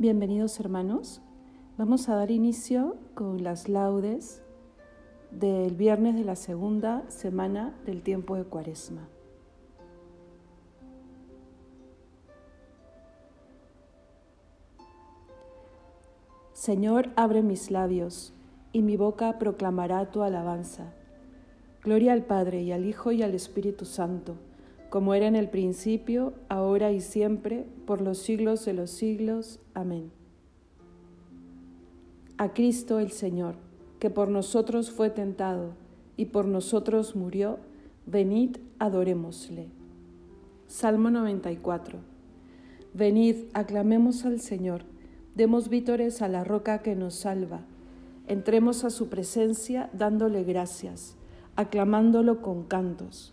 Bienvenidos hermanos. Vamos a dar inicio con las laudes del viernes de la segunda semana del tiempo de Cuaresma. Señor, abre mis labios, y mi boca proclamará tu alabanza. Gloria al Padre y al Hijo y al Espíritu Santo como era en el principio, ahora y siempre, por los siglos de los siglos. Amén. A Cristo el Señor, que por nosotros fue tentado y por nosotros murió, venid, adorémosle. Salmo 94. Venid, aclamemos al Señor, demos vítores a la roca que nos salva, entremos a su presencia dándole gracias, aclamándolo con cantos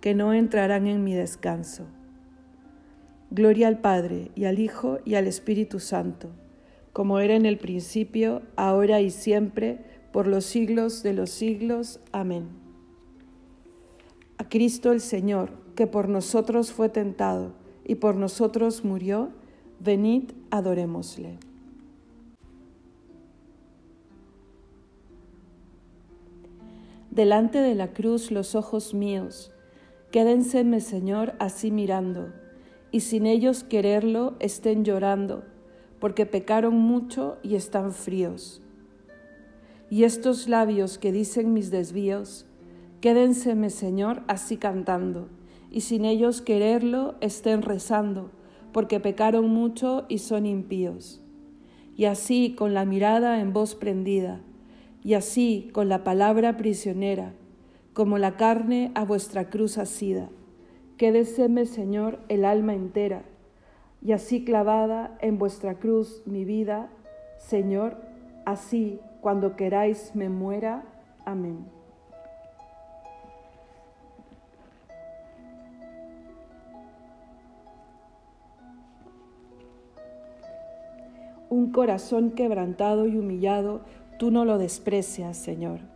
que no entrarán en mi descanso. Gloria al Padre y al Hijo y al Espíritu Santo, como era en el principio, ahora y siempre, por los siglos de los siglos. Amén. A Cristo el Señor, que por nosotros fue tentado y por nosotros murió, venid, adorémosle. Delante de la cruz los ojos míos, Quédenseme, Señor, así mirando, y sin ellos quererlo estén llorando, porque pecaron mucho y están fríos. Y estos labios que dicen mis desvíos, quédenseme, Señor, así cantando, y sin ellos quererlo estén rezando, porque pecaron mucho y son impíos. Y así con la mirada en voz prendida, y así con la palabra prisionera, como la carne a vuestra cruz asida. Quédeseme, Señor, el alma entera, y así clavada en vuestra cruz mi vida, Señor, así cuando queráis me muera. Amén. Un corazón quebrantado y humillado, tú no lo desprecias, Señor.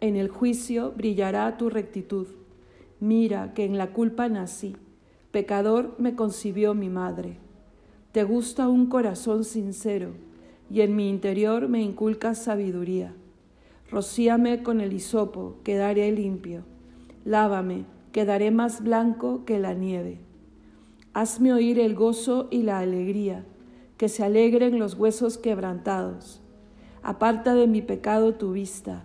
en el juicio brillará tu rectitud. Mira que en la culpa nací, pecador me concibió mi madre. Te gusta un corazón sincero, y en mi interior me inculcas sabiduría. Rocíame con el hisopo, quedaré limpio. Lávame, quedaré más blanco que la nieve. Hazme oír el gozo y la alegría, que se alegren los huesos quebrantados. Aparta de mi pecado tu vista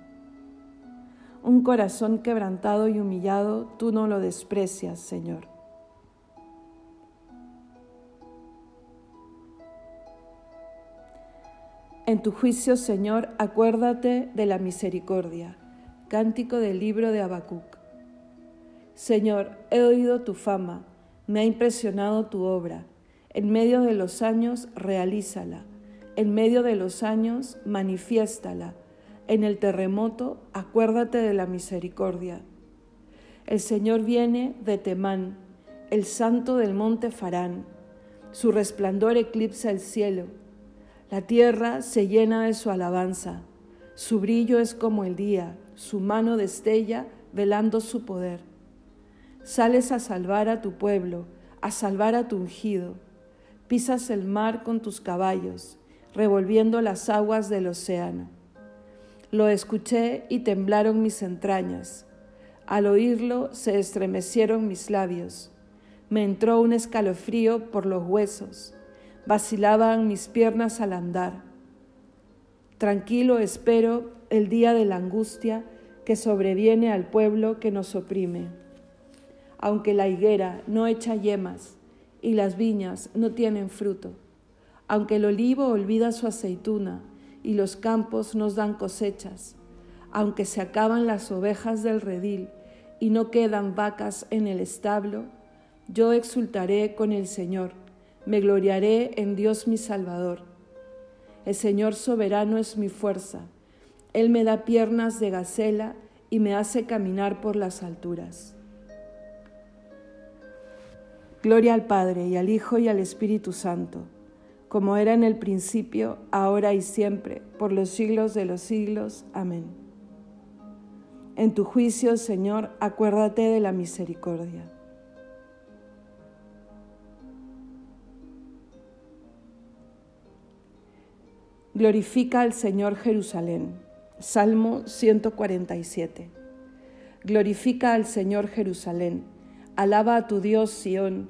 Un corazón quebrantado y humillado, tú no lo desprecias, Señor. En tu juicio, Señor, acuérdate de la misericordia. Cántico del libro de Habacuc. Señor, he oído tu fama me ha impresionado tu obra. En medio de los años, realízala. En medio de los años, manifiéstala. En el terremoto, acuérdate de la misericordia. El Señor viene de Temán, el santo del monte Farán. Su resplandor eclipsa el cielo. La tierra se llena de su alabanza. Su brillo es como el día, su mano destella velando su poder. Sales a salvar a tu pueblo, a salvar a tu ungido. Pisas el mar con tus caballos, revolviendo las aguas del océano. Lo escuché y temblaron mis entrañas. Al oírlo se estremecieron mis labios. Me entró un escalofrío por los huesos. Vacilaban mis piernas al andar. Tranquilo espero el día de la angustia que sobreviene al pueblo que nos oprime aunque la higuera no echa yemas y las viñas no tienen fruto, aunque el olivo olvida su aceituna y los campos nos dan cosechas, aunque se acaban las ovejas del redil y no quedan vacas en el establo, yo exultaré con el Señor, me gloriaré en Dios mi Salvador. El Señor soberano es mi fuerza, Él me da piernas de gacela y me hace caminar por las alturas. Gloria al Padre y al Hijo y al Espíritu Santo, como era en el principio, ahora y siempre, por los siglos de los siglos. Amén. En tu juicio, Señor, acuérdate de la misericordia. Glorifica al Señor Jerusalén. Salmo 147. Glorifica al Señor Jerusalén Alaba a tu Dios Sión,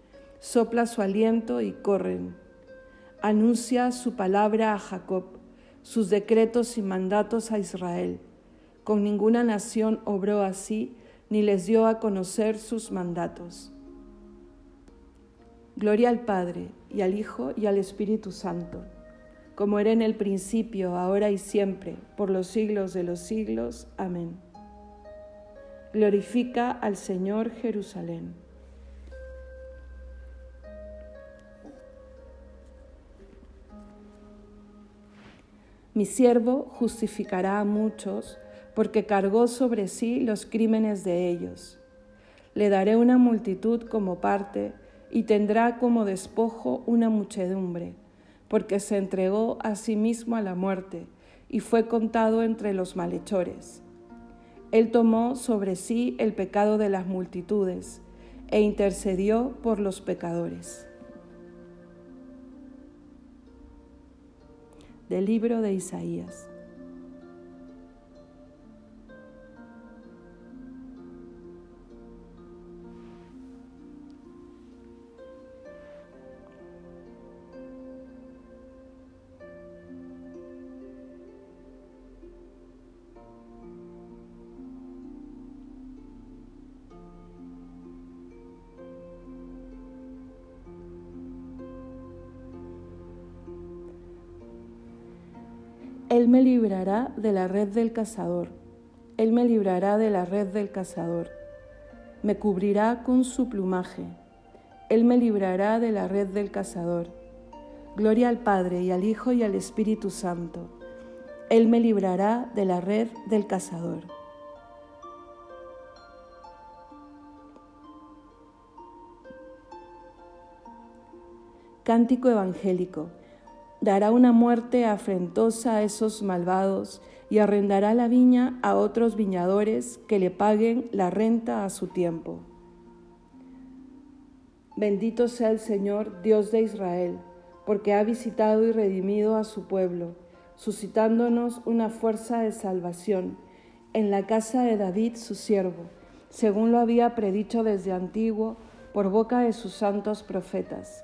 sopla su aliento y corren. Anuncia su palabra a Jacob, sus decretos y mandatos a Israel. Con ninguna nación obró así, ni les dio a conocer sus mandatos. Gloria al Padre, y al Hijo, y al Espíritu Santo, como era en el principio, ahora y siempre, por los siglos de los siglos. Amén. Glorifica al Señor Jerusalén. Mi siervo justificará a muchos porque cargó sobre sí los crímenes de ellos. Le daré una multitud como parte y tendrá como despojo una muchedumbre, porque se entregó a sí mismo a la muerte y fue contado entre los malhechores. Él tomó sobre sí el pecado de las multitudes e intercedió por los pecadores. Del libro de Isaías. Él me librará de la red del cazador. Él me librará de la red del cazador. Me cubrirá con su plumaje. Él me librará de la red del cazador. Gloria al Padre y al Hijo y al Espíritu Santo. Él me librará de la red del cazador. Cántico Evangélico. Dará una muerte afrentosa a esos malvados y arrendará la viña a otros viñadores que le paguen la renta a su tiempo. Bendito sea el Señor, Dios de Israel, porque ha visitado y redimido a su pueblo, suscitándonos una fuerza de salvación en la casa de David su siervo, según lo había predicho desde antiguo por boca de sus santos profetas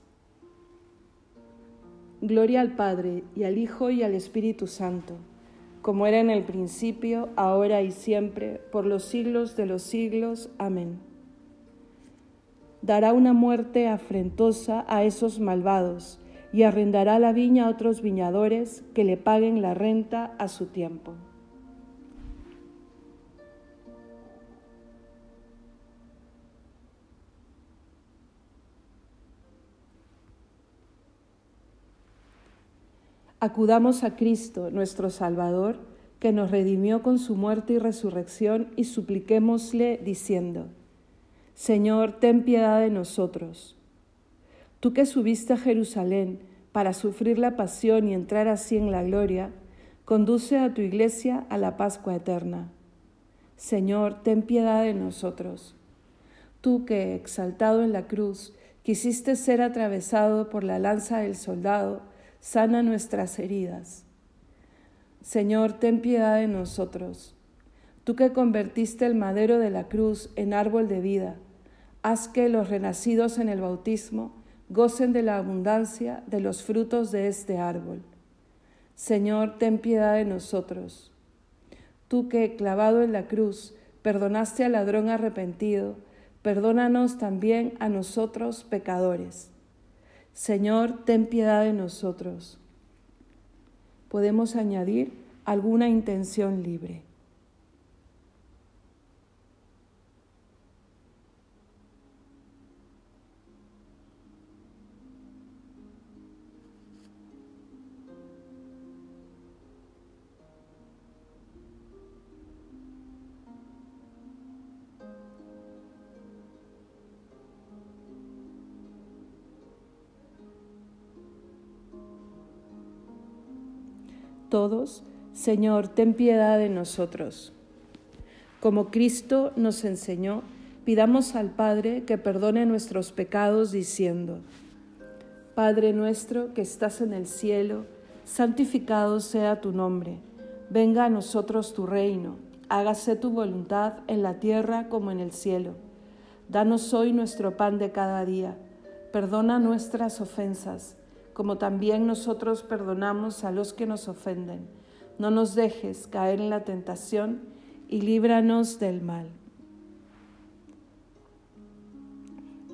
Gloria al Padre, y al Hijo, y al Espíritu Santo, como era en el principio, ahora y siempre, por los siglos de los siglos. Amén. Dará una muerte afrentosa a esos malvados, y arrendará la viña a otros viñadores que le paguen la renta a su tiempo. Acudamos a Cristo, nuestro Salvador, que nos redimió con su muerte y resurrección, y supliquémosle diciendo, Señor, ten piedad de nosotros. Tú que subiste a Jerusalén para sufrir la pasión y entrar así en la gloria, conduce a tu iglesia a la Pascua eterna. Señor, ten piedad de nosotros. Tú que, exaltado en la cruz, quisiste ser atravesado por la lanza del soldado, sana nuestras heridas. Señor, ten piedad de nosotros. Tú que convertiste el madero de la cruz en árbol de vida, haz que los renacidos en el bautismo gocen de la abundancia de los frutos de este árbol. Señor, ten piedad de nosotros. Tú que, clavado en la cruz, perdonaste al ladrón arrepentido, perdónanos también a nosotros pecadores. Señor, ten piedad de nosotros. Podemos añadir alguna intención libre. Todos, Señor, ten piedad de nosotros. Como Cristo nos enseñó, pidamos al Padre que perdone nuestros pecados diciendo, Padre nuestro que estás en el cielo, santificado sea tu nombre, venga a nosotros tu reino, hágase tu voluntad en la tierra como en el cielo. Danos hoy nuestro pan de cada día, perdona nuestras ofensas como también nosotros perdonamos a los que nos ofenden. No nos dejes caer en la tentación y líbranos del mal.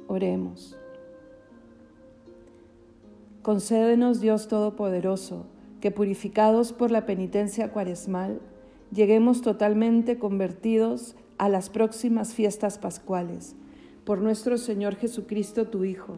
Oremos. Concédenos, Dios Todopoderoso, que purificados por la penitencia cuaresmal, lleguemos totalmente convertidos a las próximas fiestas pascuales. Por nuestro Señor Jesucristo, tu Hijo,